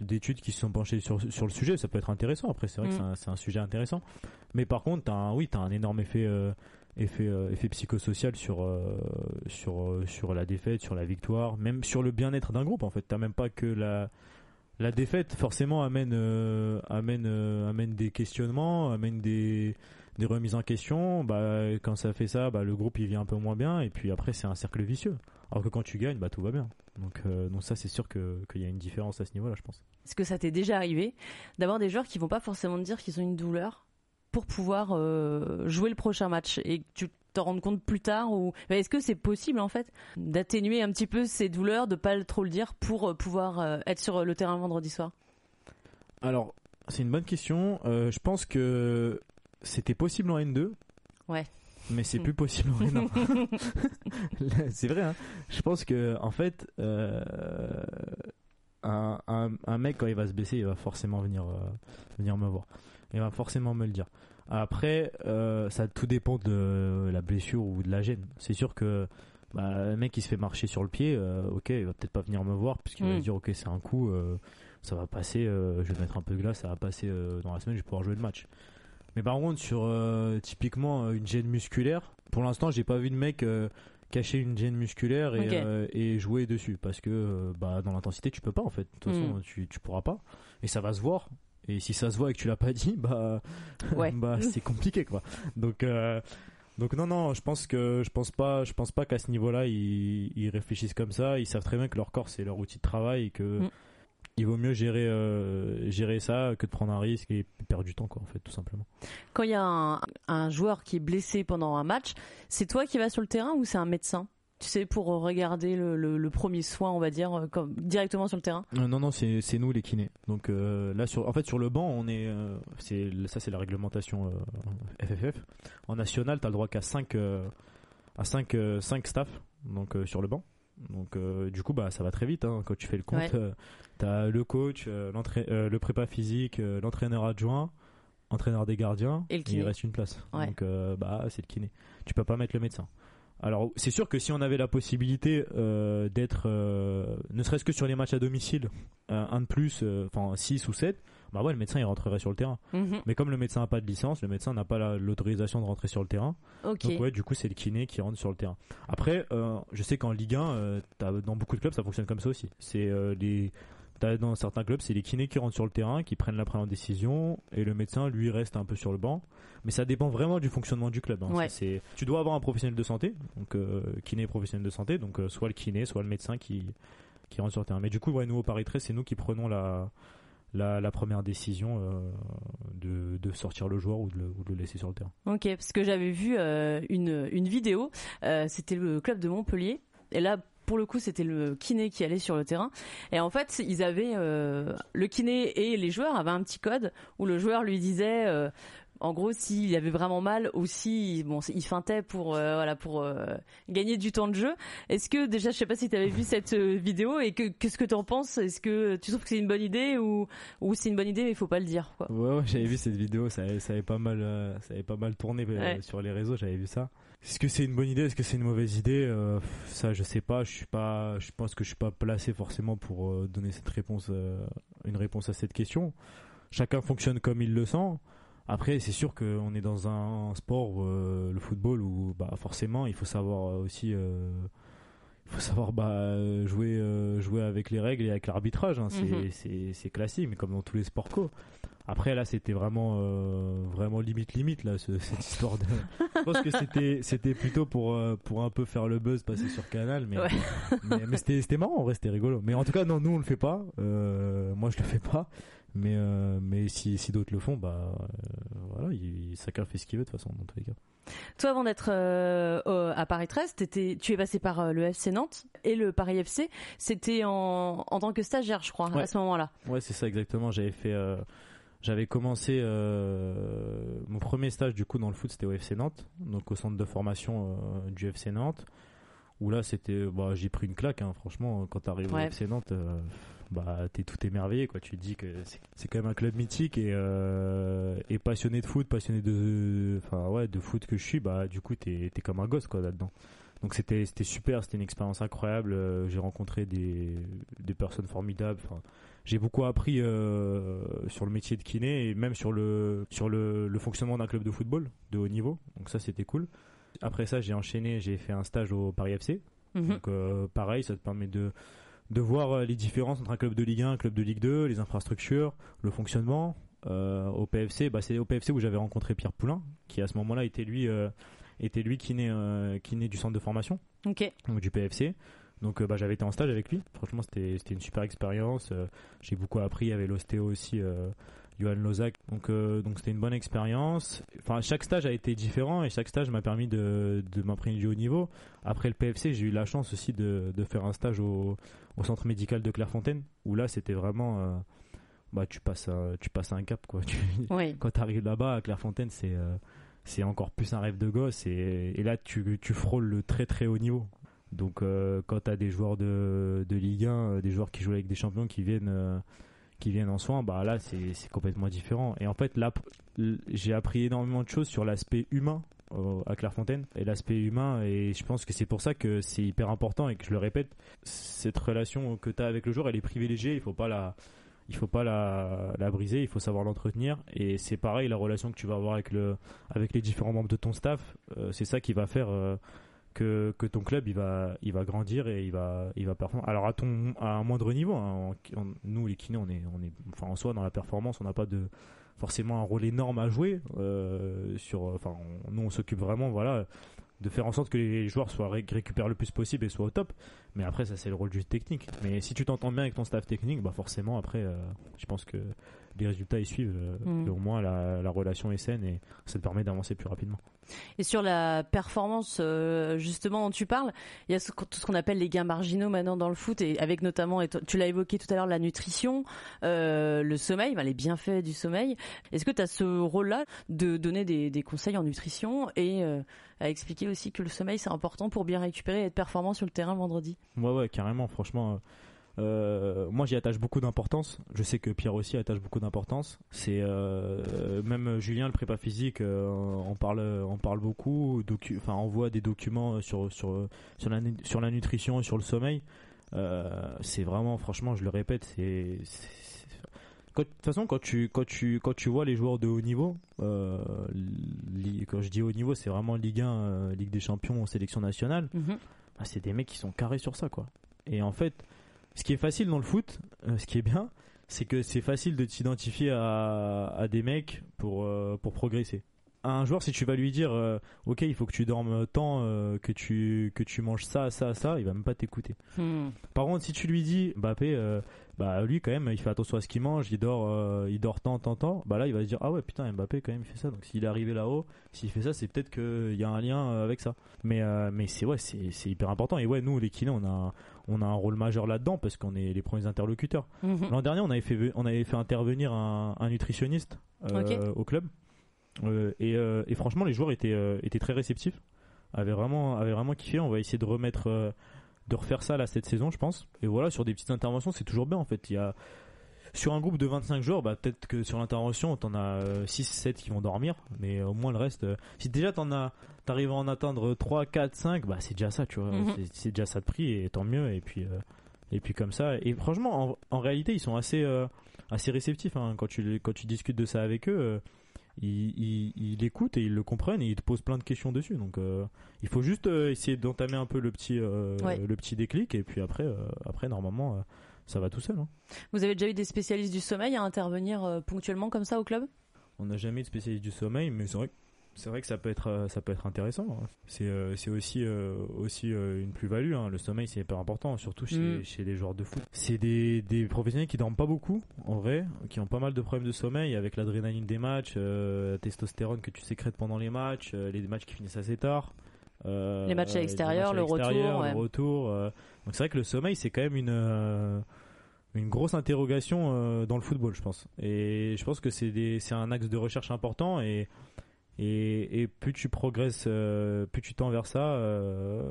Speaker 2: d'études qui se sont penchées sur, sur le sujet, ça peut être intéressant. Après, c'est vrai que mhm. c'est un, un, sujet intéressant. Mais par contre, as un, oui, tu as un énorme effet, effet, euh, effet psychosocial sur, euh, sur, euh, sur la défaite, sur la victoire, même sur le bien-être d'un groupe en fait. T'as même pas que la, la défaite forcément amène, amène, amène des questionnements, amène des, des remises en question. Bah, quand ça fait ça, bah, le groupe il vient un peu moins bien et puis après c'est un cercle vicieux. Alors que quand tu gagnes, bah, tout va bien. Donc, donc ça c'est sûr qu'il y a une différence à ce niveau-là, je pense.
Speaker 1: Est-ce que ça t'est déjà arrivé d'avoir des joueurs qui vont pas forcément te dire qu'ils ont une douleur pour pouvoir euh, jouer le prochain match et tu te rends compte plus tard ou est-ce que c'est possible en fait d'atténuer un petit peu ces douleurs, de pas trop le dire pour euh, pouvoir euh, être sur le terrain vendredi soir?
Speaker 2: Alors c'est une bonne question. je pense que c'était possible en N2.
Speaker 1: Ouais.
Speaker 2: Mais c'est plus possible en N1. c'est vrai. Hein je pense que en fait. Un, un, mec quand il va se blesser, il va forcément venir venir me voir il va forcément me le dire. Après, euh, ça tout dépend de la blessure ou de la gêne. C'est sûr que bah, le mec qui se fait marcher sur le pied, euh, ok, il va peut-être pas venir me voir puisqu'il va se mm. dire ok c'est un coup, euh, ça va passer, je vais mettre un peu de glace, ça va passer dans la semaine, je vais pouvoir jouer le match. Mais par contre sur typiquement une gêne musculaire, pour l'instant j'ai pas vu de mec cacher une gêne musculaire et, jouer dessus parce que bah, dans l'intensité tu peux pas en fait. De toute façon mm. tu, tu pourras pas et ça va se voir et si ça se voit et que tu l'as pas dit, bah, bah c'est compliqué quoi. Donc euh, donc non non, je pense que je pense pas je pense pas qu'à ce niveau-là ils, réfléchissent comme ça. Ils savent très bien que leur corps c'est leur outil de travail et que mm. il vaut mieux gérer euh, gérer ça que de prendre un risque et perdre du temps quoi en fait tout simplement.
Speaker 1: Quand il y a un, un joueur qui est blessé pendant un match, c'est toi qui vas sur le terrain ou c'est un médecin? Tu sais, pour regarder le, premier soin, on va dire, euh, comme directement sur le terrain
Speaker 2: euh, Non, non, c'est nous les kinés. Donc euh, là, sur, en fait, sur le banc, on est, c'est ça, c'est la réglementation FFF. En national, tu as le droit qu'à 5 à 5 5 staff, donc sur le banc. Donc du coup, bah ça va très vite. Hein. Quand tu fais le compte, tu as le coach, le prépa physique, l'entraîneur adjoint entraîneur des gardiens
Speaker 1: et, il
Speaker 2: reste une place. Donc bah c'est le kiné. Tu peux pas mettre le médecin. Alors c'est sûr que si on avait la possibilité euh, d'être, euh, ne serait-ce que sur les matchs à domicile, euh, un de plus, enfin 6 ou 7, bah ouais le médecin il rentrerait sur le terrain. Mhm. Mais comme le médecin n'a pas de licence, le médecin n'a pas l'autorisation de rentrer sur le terrain. Donc ouais du coup c'est le kiné qui rentre sur le terrain. Après je sais qu'en Ligue 1, dans beaucoup de clubs ça fonctionne comme ça aussi. C'est les dans certains clubs, c'est les kinés qui rentrent sur le terrain, qui prennent la première décision, et le médecin, lui, reste un peu sur le banc. Mais ça dépend vraiment du fonctionnement du club. Hein. C'est, tu dois avoir un professionnel de santé, donc euh, kiné professionnel de santé, donc euh, soit le kiné, soit le médecin qui qui rentre sur le terrain. Mais du coup, ouais, nous au Paris 13, c'est nous qui prenons la la, première décision de, de, sortir le joueur ou de, le, ou de, le, laisser sur le terrain.
Speaker 1: Ok, parce que j'avais vu une, une vidéo, c'était le club de Montpellier, et là pour le coup, c'était le kiné qui allait sur le terrain. Et en fait, ils avaient euh, le kiné et les joueurs avaient un petit code où le joueur lui disait. Euh, en gros, s'il avait vraiment mal ou si bon, il feintait pour euh, voilà pour gagner du temps de jeu. Est-ce que déjà, je sais pas si tu avais vu cette vidéo et que qu'est-ce que tu en penses? Est-ce que tu trouves que c'est une bonne idée ou ou c'est une bonne idée mais il faut pas le dire quoi?
Speaker 2: Ouais, ouais j'avais vu cette vidéo, ça, ça avait pas mal ça avait pas mal tourné sur les réseaux, j'avais vu ça. Est-ce que c'est une bonne idée Est-ce que c'est une mauvaise idée euh, Ça, je sais pas. Je suis pas. Je pense que je suis pas placé forcément pour euh, donner cette réponse, euh, une réponse à cette question. Chacun fonctionne comme il le sent. Après, c'est sûr qu'on est dans un, sport, le football, où bah, forcément, il faut savoir aussi, il faut savoir bah, jouer, jouer avec les règles et avec l'arbitrage. Hein. Mhm. C'est classique, mais comme dans tous les sports co. Après là, c'était vraiment euh, vraiment limite limite là cette histoire de. Je pense que c'était c'était plutôt pour euh, pour un peu faire le buzz, passer sur Canal, mais mais, c'était c'était marrant en vrai, c'était rigolo. Mais en tout cas non, nous on le fait pas. Euh, moi je le fais pas. Mais mais si si d'autres le font, bah voilà, il, chacun fait ce qu'il veut de toute façon dans tous les cas.
Speaker 1: Toi, avant d'être à Paris 13, tu es passé par le FC Nantes et le Paris FC. C'était en, en tant que stagiaire, je crois, à ce moment-là.
Speaker 2: Ouais, c'est ça exactement. J'avais fait j'avais commencé euh, mon premier stage du coup dans le foot, c'était au FC Nantes, donc au centre de formation euh, du FC Nantes. Où là, c'était, bah, j'ai pris une claque. Hein, franchement, quand tu arrives au FC Nantes, euh, bah, t'es tout émerveillé, quoi. Tu te dis que c'est quand même un club mythique et, et passionné de foot, passionné de, enfin ouais, de foot que je suis. Bah, du coup, t'es es comme un gosse, quoi, là-dedans. Donc c'était c'était super, c'était une expérience incroyable. j'ai rencontré des, des personnes formidables. Enfin, j'ai beaucoup appris euh, sur le métier de kiné et même sur le sur le, le fonctionnement d'un club de football de haut niveau. Donc ça c'était cool. Après ça j'ai enchaîné, j'ai fait un stage au Paris FC. Mhm. Donc euh, pareil, ça te permet de de voir euh, les différences entre un club de Ligue 1 un club de Ligue 2, les infrastructures, le fonctionnement. au PFC, bah, c'est au PFC où j'avais rencontré Pierre Poulain, qui à ce moment-là était lui était lui kiné kiné du centre de formation,
Speaker 1: donc
Speaker 2: du PFC. Donc euh, bah, j'avais été en stage avec lui. Franchement, c'était une super expérience. Euh, j'ai beaucoup appris. Il y avait l'ostéo aussi, euh, Johan Lozak. Donc donc c'était une bonne expérience. Enfin, chaque stage a été différent et chaque stage m'a permis de, de m'imprégner du haut niveau. Après le PFC, j'ai eu la chance aussi de, de faire un stage au, au centre médical de Clairefontaine où là c'était vraiment bah tu passes tu passes un cap quoi. Quand tu arrives là-bas à Clairefontaine, c'est c'est encore plus un rêve de gosse et, et là tu, tu frôles le très très haut niveau. Donc euh, quand tu as des joueurs de, de Ligue 1, euh, des joueurs qui jouent avec des champions qui viennent euh, qui viennent en soins, bah là c'est complètement différent. Et en fait là j'ai appris énormément de choses sur l'aspect humain à Clairefontaine. Et l'aspect humain et je pense que c'est pour ça que c'est hyper important et que je le répète cette relation que tu as avec le joueur elle est privilégiée. Il faut pas la il faut pas la, la briser. Il faut savoir l'entretenir. Et c'est pareil la relation que tu vas avoir avec le avec les différents membres de ton staff c'est ça qui va faire que, ton club il va il va grandir et il va il va performer. Alors à ton à un moindre niveau, hein, nous les kinés on est enfin en soi dans la performance on n'a pas de forcément un rôle énorme à jouer euh, sur enfin nous on s'occupe vraiment voilà de faire en sorte que les joueurs soient récupèrent le plus possible et soient au top. Mais après ça c'est le rôle du technique. Mais si tu t'entends bien avec ton staff technique, bah forcément après euh, je pense que les résultats y suivent. Euh, mm. au moins la, la, relation est saine et ça te permet d'avancer plus rapidement.
Speaker 1: Et sur la performance euh, justement dont tu parles, il y a tout ce qu'on appelle les gains marginaux maintenant dans le foot et avec notamment, et tu l'as évoqué tout à l'heure, la nutrition, euh, le sommeil, les bienfaits du sommeil. Est-ce que tu as ce rôle-là de donner des, des, conseils en nutrition et à expliquer aussi que le sommeil c'est important pour bien récupérer et être performant sur le terrain vendredi?
Speaker 2: Ouais ouais carrément franchement euh, moi, j'y attache beaucoup d'importance. Je sais que Pierre aussi attache beaucoup d'importance. C'est euh, même Julien, le prépa physique, euh, on parle, on parle beaucoup. Enfin, on voit des documents sur sur sur la sur la nutrition et sur le sommeil. c'est vraiment, franchement, je le répète, c'est de toute façon, quand tu, quand, tu, quand tu vois les joueurs de haut niveau, quand je dis haut niveau, c'est vraiment Ligue 1, Ligue des Champions, sélection nationale, mhm. bah, c'est des mecs qui sont carrés sur ça. quoi. Et en fait, ce qui est facile dans le foot, euh, ce qui est bien, c'est que c'est facile de t'identifier à, des mecs pour, euh, pour progresser. Un joueur, si tu vas lui dire, euh, ok, il faut que tu dormes tant, euh, que tu que tu manges ça, ça, ça, il va même pas t'écouter.
Speaker 1: Hmm.
Speaker 2: Par contre, si tu lui dis, Mbappé, euh, bah lui quand même, il fait attention à ce qu'il mange, il dort, il dort tant, tant, tant. Bah là, il va se dire, ah ouais, putain, Mbappé quand même, il fait ça. Donc s'il est arrivé là-haut, s'il fait ça, c'est peut-être qu'il y a un lien avec ça. Mais mais c'est ouais, c'est c'est hyper important. Et ouais, nous les kinés, on a on a un rôle majeur là-dedans parce qu'on est les premiers interlocuteurs.
Speaker 1: Mhm.
Speaker 2: L'an dernier, on avait fait on avait fait intervenir un, un nutritionniste au club. Euh, et, euh, et franchement, les joueurs étaient euh, étaient très réceptifs, avaient vraiment avaient vraiment kiffé. On va essayer de remettre de refaire ça là cette saison, je pense. Et voilà, sur des petites interventions, c'est toujours bien en fait. Il y a sur un groupe de 25 joueurs, bah, peut-être que sur l'intervention, t'en as 6-7 qui vont dormir, mais au moins le reste, si déjà t'en as, t'arrives à en atteindre 3, 4, 5, bah, c'est déjà ça, tu vois.
Speaker 1: Mhm.
Speaker 2: C'est- C'est déjà ça de prix, et tant mieux, et puis, euh, et puis comme ça. Et franchement, en, en réalité, ils sont assez, euh, assez réceptifs, hein. quand tu, quand tu discutes de ça avec eux. euh, ils, ils, ils l'écoutent et ils le comprennent et ils te posent plein de questions dessus. Donc, euh, il faut juste euh, essayer d'entamer un peu le petit, euh,
Speaker 1: Ouais.
Speaker 2: le petit déclic et puis après, après normalement, ça va tout seul. hein.
Speaker 1: Vous avez déjà eu des spécialistes du sommeil à intervenir ponctuellement comme ça au club?
Speaker 2: On n'a jamais de spécialiste du sommeil, mais c'est vrai, que- c'est vrai que ça peut être, euh, ça peut être intéressant. hein. C'est, euh, c'est aussi, euh, aussi euh, une plus-value. hein. Le sommeil, c'est hyper important, surtout chez,
Speaker 1: Mm.
Speaker 2: chez les joueurs de foot. C'est des, des professionnels qui dorment pas beaucoup, en vrai, qui ont pas mal de problèmes de sommeil avec l'adrénaline des matchs, la testostérone que tu sécrètes pendant les matchs, les matchs qui finissent assez tard.
Speaker 1: Les matchs à l'extérieur, le retour,
Speaker 2: l'extérieur,
Speaker 1: ouais.
Speaker 2: le retour. Donc c'est vrai que le sommeil, c'est quand même une une grosse interrogation dans le football, je pense. Et je pense que c'est c'est un axe de recherche important et et, et plus tu progresses, euh, plus tu tends vers ça, euh,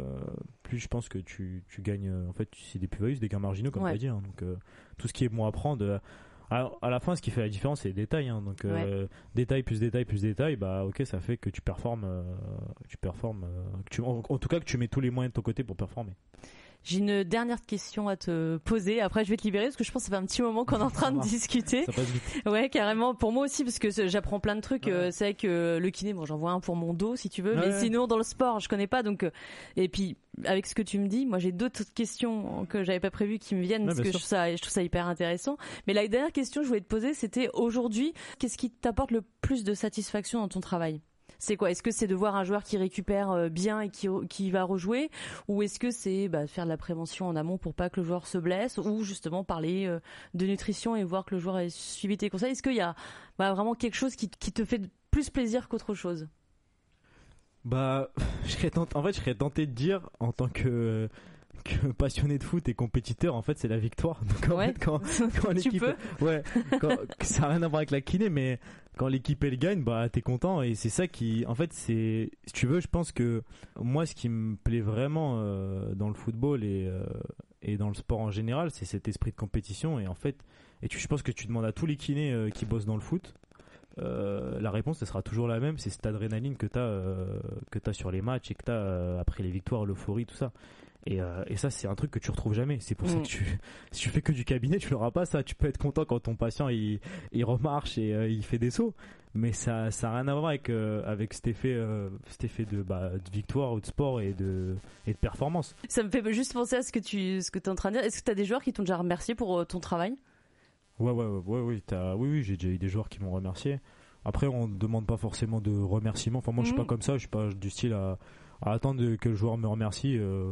Speaker 2: plus je pense que tu, tu gagnes. euh, En fait, c'est des plus-values, des gains marginaux, comme
Speaker 1: Ouais.
Speaker 2: tu as dit. hein. donc, euh, tout ce qui est bon à prendre. euh, à, à la fin, ce qui fait la différence, c'est les détails. hein. donc, euh, détail plus détail plus détail, bah, ok, ça fait que tu performes. euh, tu performes euh, que tu- en, en tout cas, que tu mets tous les moyens de ton côté pour performer.
Speaker 1: J'ai une dernière question à te poser. Après, je vais te libérer parce que je pense que ça fait un petit moment qu'on est en train de discuter.
Speaker 2: Ça passe vite.
Speaker 1: Ouais, carrément. Pour moi aussi, parce que j'apprends plein de trucs.
Speaker 2: Ouais.
Speaker 1: euh, c'est vrai que le kiné, bon, j'en vois un pour mon dos, si tu veux.
Speaker 2: Ouais.
Speaker 1: Mais sinon, dans le sport, je connais pas. Donc, euh, et puis, avec ce que tu me dis, moi, j'ai d'autres questions que j'avais pas prévues qui me viennent parce que je
Speaker 2: sûr.
Speaker 1: trouve, ça, je trouve ça hyper intéressant. Mais la dernière question que je voulais te poser, c'était aujourd'hui, qu'est-ce qui t'apporte le plus de satisfaction dans ton travail? C'est quoi? Est-ce que c'est de voir un joueur qui récupère euh, bien et qui, qui va rejouer? Ou est-ce que c'est bah, faire de la prévention en amont pour pas que le joueur se blesse? Ou justement parler euh, de nutrition et voir que le joueur ait suivi tes conseils? Est-ce qu'il y a bah, vraiment quelque chose qui, qui te fait plus plaisir qu'autre chose?
Speaker 2: Bah, je serais tenté, en fait, je serais tenté de dire en tant que, que passionné de foot et compétiteur, en fait, c'est la victoire. Donc en
Speaker 1: Ouais.
Speaker 2: fait, quand, quand l'équipe, ouais, quand- ça n'a rien à voir avec la kiné, mais quand l'équipe elle gagne, bah t'es content et c'est ça qui, en fait, c'est, si tu veux, je pense que moi, ce qui me plaît vraiment euh, dans le football et euh, et dans le sport en général, c'est cet esprit de compétition et en fait, et tu, je pense que tu demandes à tous les kinés euh, qui bossent dans le foot. euh, la réponse elle sera toujours la même, c'est cette adrénaline que tu as que t'as sur les matchs et que tu as après les victoires, l'euphorie, tout ça. Et, euh, et ça, c'est un truc que tu retrouves jamais. C'est pour ça
Speaker 1: Mm.
Speaker 2: que tu, si tu fais que du cabinet, tu l'auras pas ça. Tu peux être content quand ton patient il, il remarche et euh, il fait des sauts, mais ça, ça a rien à voir avec euh, avec cet effet, cet effet de, bah, de victoire ou de sport et de et de performance.
Speaker 1: Ça me fait juste penser à ce que tu ce que es en train de dire. Est-ce que tu as des joueurs qui t'ont déjà remercié pour ton travail?
Speaker 2: Ouais, ouais, ouais, ouais, oui, t'as- oui, oui, j'ai déjà eu des joueurs qui m'ont remercié. Après, on ne demande pas forcément de remerciements. Enfin, moi, je suis pas comme ça. Je suis pas du style à, à attendre que le joueur me remercie. Euh,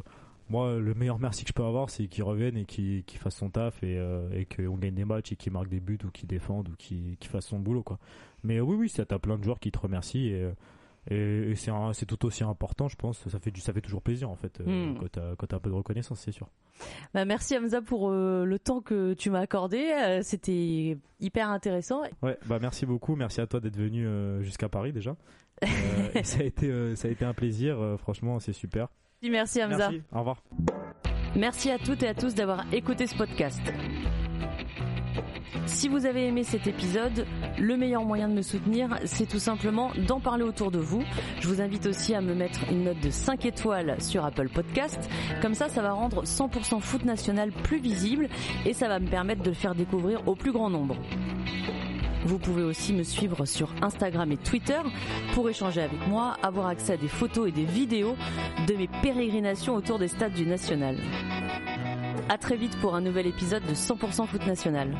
Speaker 2: moi, le meilleur merci que je peux avoir, c'est qu'il revienne et qu'il qu'il fasse son taf et, euh, et qu'on gagne des matchs et qu'il marque des buts ou qu'il défende ou qu'il qu'il fasse son boulot, quoi. Mais oui, oui, ça, t'as plein de joueurs qui te remercient et, euh, et, et c'est tout aussi important, je pense. Ça fait, du, ça fait toujours plaisir, en fait, euh,
Speaker 1: Mhm.
Speaker 2: quand t'as quand t'as un peu de reconnaissance, c'est sûr.
Speaker 1: bah, Merci Hamza pour euh, le temps que tu m'as accordé. Euh, C'était hyper intéressant.
Speaker 2: Ouais, bah merci beaucoup, merci à toi d'être venu euh, jusqu'à Paris déjà. Euh, ça a été euh, ça a été un plaisir, euh, franchement, c'est super.
Speaker 1: Merci Hamza.
Speaker 2: Merci, au revoir.
Speaker 1: Merci à toutes et à tous d'avoir écouté ce podcast. Si vous avez aimé cet épisode, le meilleur moyen de me soutenir, c'est tout simplement d'en parler autour de vous. Je vous invite aussi à me mettre une note de 5 étoiles sur Apple Podcast. Comme ça, ça va rendre 100% foot national plus visible et ça va me permettre de le faire découvrir au plus grand nombre. Vous pouvez aussi me suivre sur Instagram et Twitter pour échanger avec moi, avoir accès à des photos et des vidéos de mes pérégrinations autour des stades du National. À très vite pour un nouvel épisode de 100% Foot National.